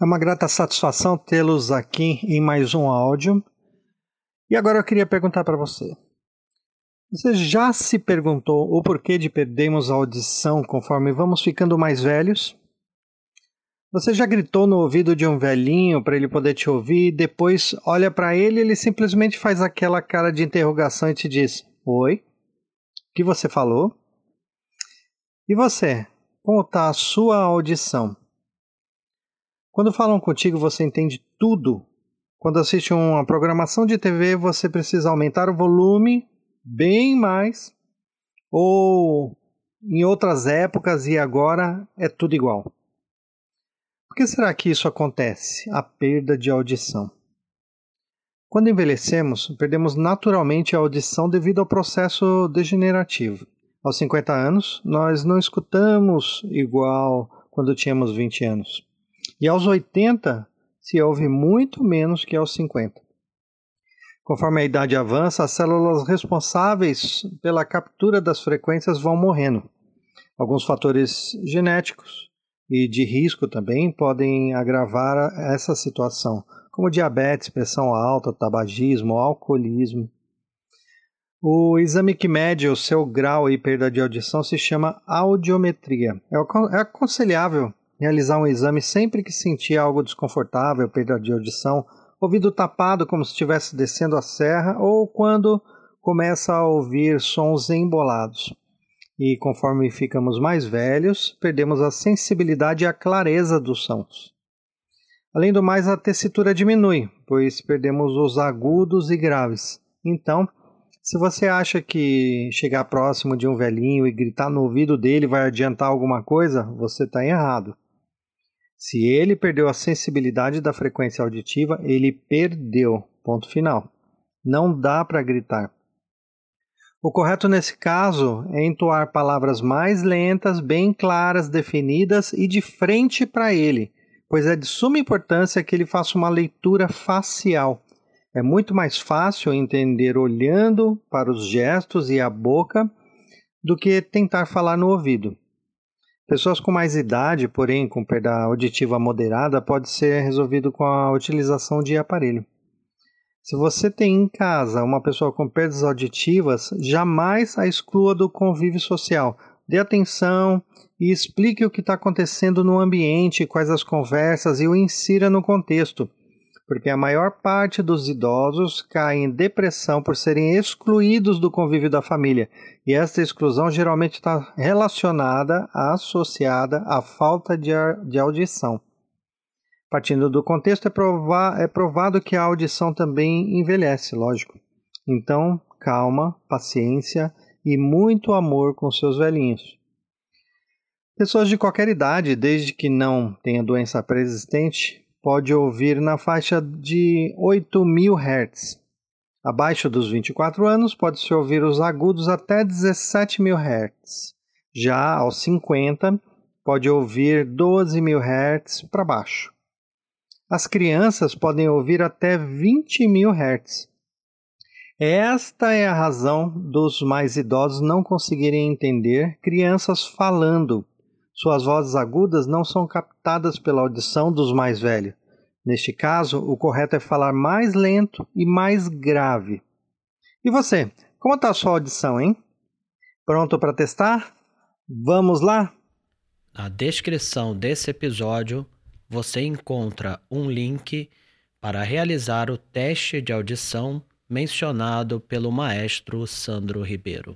É uma grata satisfação tê-los aqui em mais um áudio. E agora eu queria perguntar para você. Você já se perguntou o porquê de perdermos a audição conforme vamos ficando mais velhos? Você já gritou no ouvido de um velhinho para ele poder te ouvir e depois olha para ele e ele simplesmente faz aquela cara de interrogação e te diz: Oi? O que você falou? E você? Como está a sua audição? Quando falam contigo, você entende tudo. Quando assiste uma programação de TV, você precisa aumentar o volume bem mais. Ou em outras épocas e agora é tudo igual. Por que será que isso acontece? A perda de audição. Quando envelhecemos, perdemos naturalmente a audição devido ao processo degenerativo. Aos 50 anos, nós não escutamos igual quando tínhamos 20 anos. E aos 80 se ouve muito menos que aos 50. Conforme a idade avança, as células responsáveis pela captura das frequências vão morrendo. Alguns fatores genéticos e de risco também podem agravar essa situação, como diabetes, pressão alta, tabagismo, alcoolismo. O exame que mede o seu grau e perda de audição se chama audiometria. É, é aconselhável realizar um exame sempre que sentir algo desconfortável, perda de audição, ouvido tapado como se estivesse descendo a serra ou quando começa a ouvir sons embolados. E conforme ficamos mais velhos, perdemos a sensibilidade e a clareza dos sons. Além do mais, a tessitura diminui, pois perdemos os agudos e graves. Então, se você acha que chegar próximo de um velhinho e gritar no ouvido dele vai adiantar alguma coisa, você está errado. Se ele perdeu a sensibilidade da frequência auditiva, ele perdeu. Ponto final. Não dá para gritar. O correto nesse caso é entoar palavras mais lentas, bem claras, definidas e de frente para ele, pois é de suma importância que ele faça uma leitura facial. É muito mais fácil entender olhando para os gestos e a boca do que tentar falar no ouvido. Pessoas com mais idade, porém com perda auditiva moderada, pode ser resolvido com a utilização de aparelho. Se você tem em casa uma pessoa com perdas auditivas, jamais a exclua do convívio social. Dê atenção e explique o que está acontecendo no ambiente, quais as conversas e o insira no contexto porque a maior parte dos idosos cai em depressão por serem excluídos do convívio da família, e esta exclusão geralmente está relacionada, associada à falta de, de audição. Partindo do contexto, é, provar, é provado que a audição também envelhece, lógico. Então, calma, paciência e muito amor com seus velhinhos. Pessoas de qualquer idade, desde que não tenha doença pré-existente, pode ouvir na faixa de 8.000 Hz. Abaixo dos 24 anos, pode-se ouvir os agudos até 17.000 Hz. Já aos 50, pode ouvir 12.000 Hz para baixo. As crianças podem ouvir até 20.000 Hz. Esta é a razão dos mais idosos não conseguirem entender crianças falando suas vozes agudas não são captadas pela audição dos mais velhos. Neste caso, o correto é falar mais lento e mais grave. E você, como está a sua audição, hein? Pronto para testar? Vamos lá? Na descrição desse episódio, você encontra um link para realizar o teste de audição mencionado pelo maestro Sandro Ribeiro.